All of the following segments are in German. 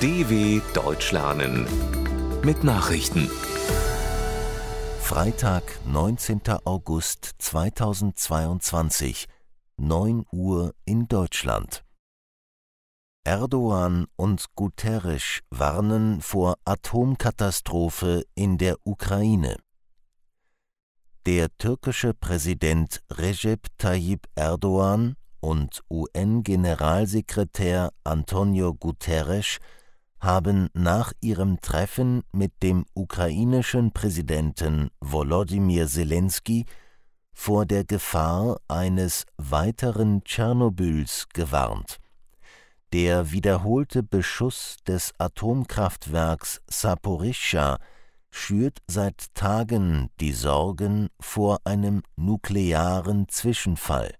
DW Deutsch lernen mit Nachrichten. Freitag, 19. August 2022, 9 Uhr in Deutschland. Erdogan und Guterres warnen vor Atomkatastrophe in der Ukraine. Der türkische Präsident Recep Tayyip Erdogan und UN-Generalsekretär Antonio Guterres haben nach ihrem Treffen mit dem ukrainischen Präsidenten Volodymyr Zelensky vor der Gefahr eines weiteren Tschernobyls gewarnt. Der wiederholte Beschuss des Atomkraftwerks Saporischschja schürt seit Tagen die Sorgen vor einem nuklearen Zwischenfall.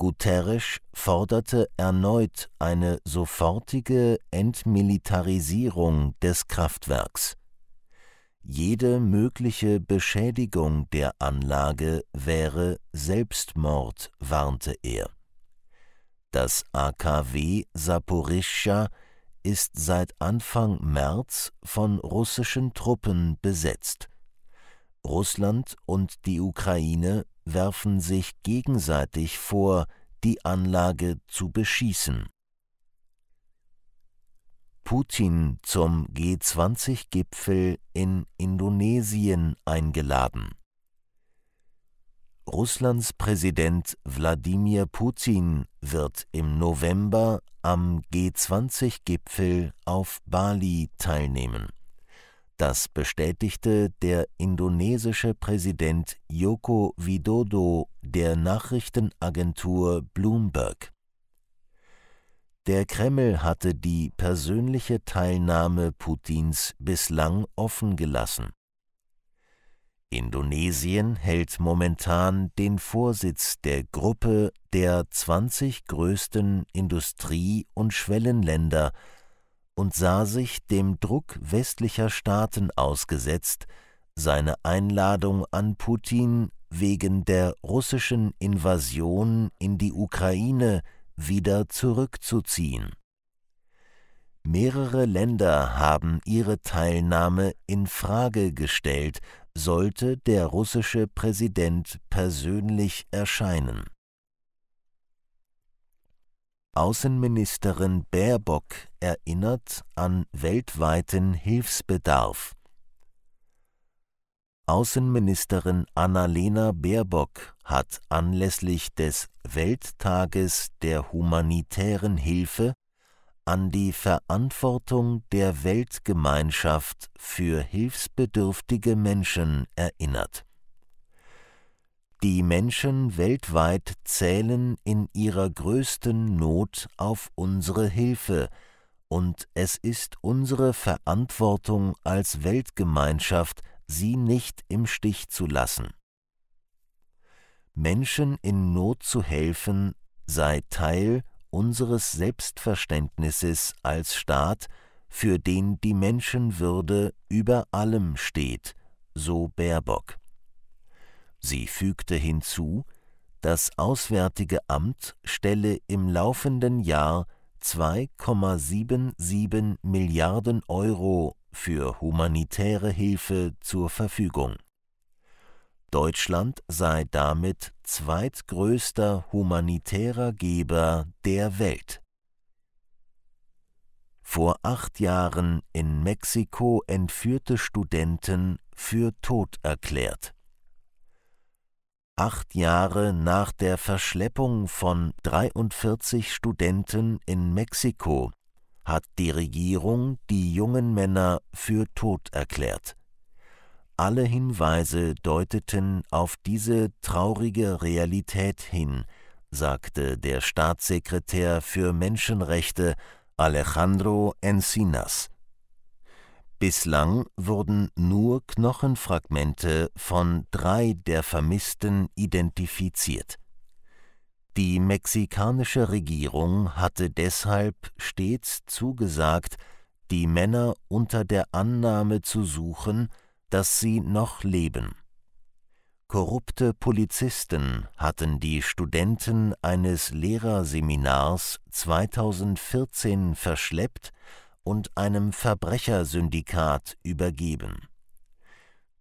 Guterres forderte erneut eine sofortige Entmilitarisierung des Kraftwerks. Jede mögliche Beschädigung der Anlage wäre Selbstmord, warnte er. Das AKW Saporischschja ist seit Anfang März von russischen Truppen besetzt. Russland und die Ukraine werfen sich gegenseitig vor, die Anlage zu beschießen. Putin zum G20-Gipfel in Indonesien eingeladen. Russlands Präsident Wladimir Putin wird im November am G20-Gipfel auf Bali teilnehmen. Das bestätigte der indonesische Präsident Joko Widodo der Nachrichtenagentur Bloomberg. Der Kreml hatte die persönliche Teilnahme Putins bislang offen gelassen. Indonesien hält momentan den Vorsitz der Gruppe der 20 größten Industrie- und Schwellenländer und sah sich dem Druck westlicher Staaten ausgesetzt, seine Einladung an Putin wegen der russischen Invasion in die Ukraine wieder zurückzuziehen. Mehrere Länder haben ihre Teilnahme in Frage gestellt, sollte der russische Präsident persönlich erscheinen. Außenministerin Baerbock erinnert an weltweiten Hilfsbedarf. Außenministerin Annalena Baerbock hat anlässlich des Welttages der humanitären Hilfe an die Verantwortung der Weltgemeinschaft für hilfsbedürftige Menschen erinnert. Die Menschen weltweit zählen in ihrer größten Not auf unsere Hilfe, und es ist unsere Verantwortung als Weltgemeinschaft, sie nicht im Stich zu lassen. Menschen in Not zu helfen sei Teil unseres Selbstverständnisses als Staat, für den die Menschenwürde über allem steht, so Baerbock. Sie fügte hinzu, das Auswärtige Amt stelle im laufenden Jahr 2,77 Milliarden Euro für humanitäre Hilfe zur Verfügung. Deutschland sei damit zweitgrößter humanitärer Geber der Welt. Vor acht Jahren in Mexiko entführte Studenten für tot erklärt acht Jahre nach der Verschleppung von 43 Studenten in Mexiko hat die Regierung die jungen Männer für tot erklärt. Alle Hinweise deuteten auf diese traurige Realität hin, sagte der Staatssekretär für Menschenrechte Alejandro Encinas. Bislang wurden nur Knochenfragmente von drei der Vermissten identifiziert. Die mexikanische Regierung hatte deshalb stets zugesagt, die Männer unter der Annahme zu suchen, dass sie noch leben. Korrupte Polizisten hatten die Studenten eines Lehrerseminars 2014 verschleppt und einem Verbrechersyndikat übergeben.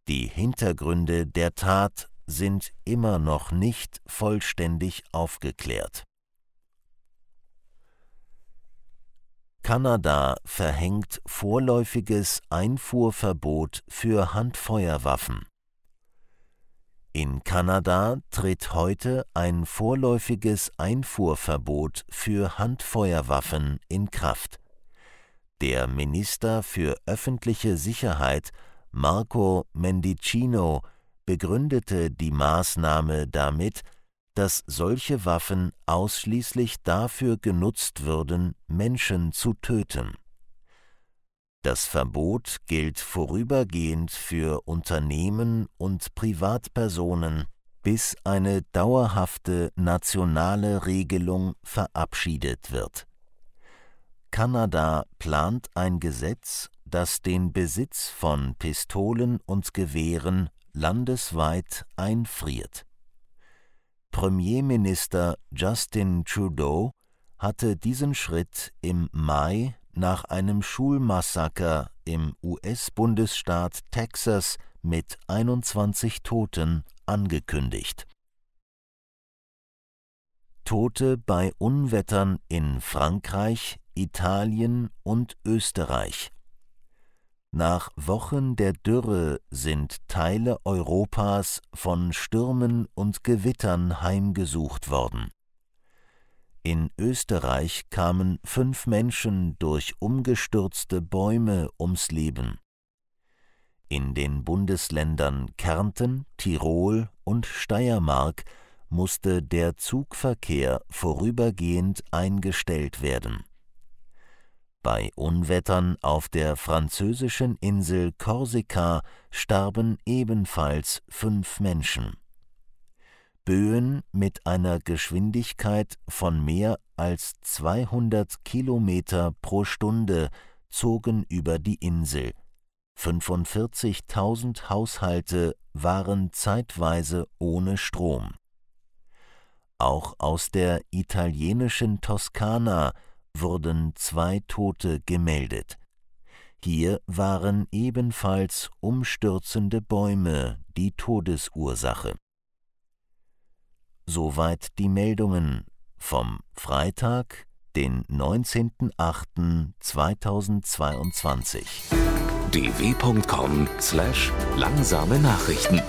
Die Hintergründe der Tat sind immer noch nicht vollständig aufgeklärt. Kanada verhängt vorläufiges Einfuhrverbot für Handfeuerwaffen. In Kanada tritt heute ein vorläufiges Einfuhrverbot für Handfeuerwaffen in Kraft. Der Minister für öffentliche Sicherheit Marco Mendicino begründete die Maßnahme damit, dass solche Waffen ausschließlich dafür genutzt würden, Menschen zu töten. Das Verbot gilt vorübergehend für Unternehmen und Privatpersonen, bis eine dauerhafte nationale Regelung verabschiedet wird. Kanada plant ein Gesetz, das den Besitz von Pistolen und Gewehren landesweit einfriert. Premierminister Justin Trudeau hatte diesen Schritt im Mai nach einem Schulmassaker im US-Bundesstaat Texas mit 21 Toten angekündigt. Tote bei Unwettern in Frankreich, Italien und Österreich. Nach Wochen der Dürre sind Teile Europas von Stürmen und Gewittern heimgesucht worden. In Österreich kamen fünf Menschen durch umgestürzte Bäume ums Leben. In den Bundesländern Kärnten, Tirol und Steiermark musste der Zugverkehr vorübergehend eingestellt werden. Bei Unwettern auf der französischen Insel Korsika starben ebenfalls fünf Menschen. Böen mit einer Geschwindigkeit von mehr als 200 Kilometer pro Stunde zogen über die Insel. 45.000 Haushalte waren zeitweise ohne Strom. Auch aus der italienischen Toskana wurden zwei Tote gemeldet. Hier waren ebenfalls umstürzende Bäume die Todesursache. Soweit die Meldungen vom Freitag, den 19.08.2022. dw.com/langsame Nachrichten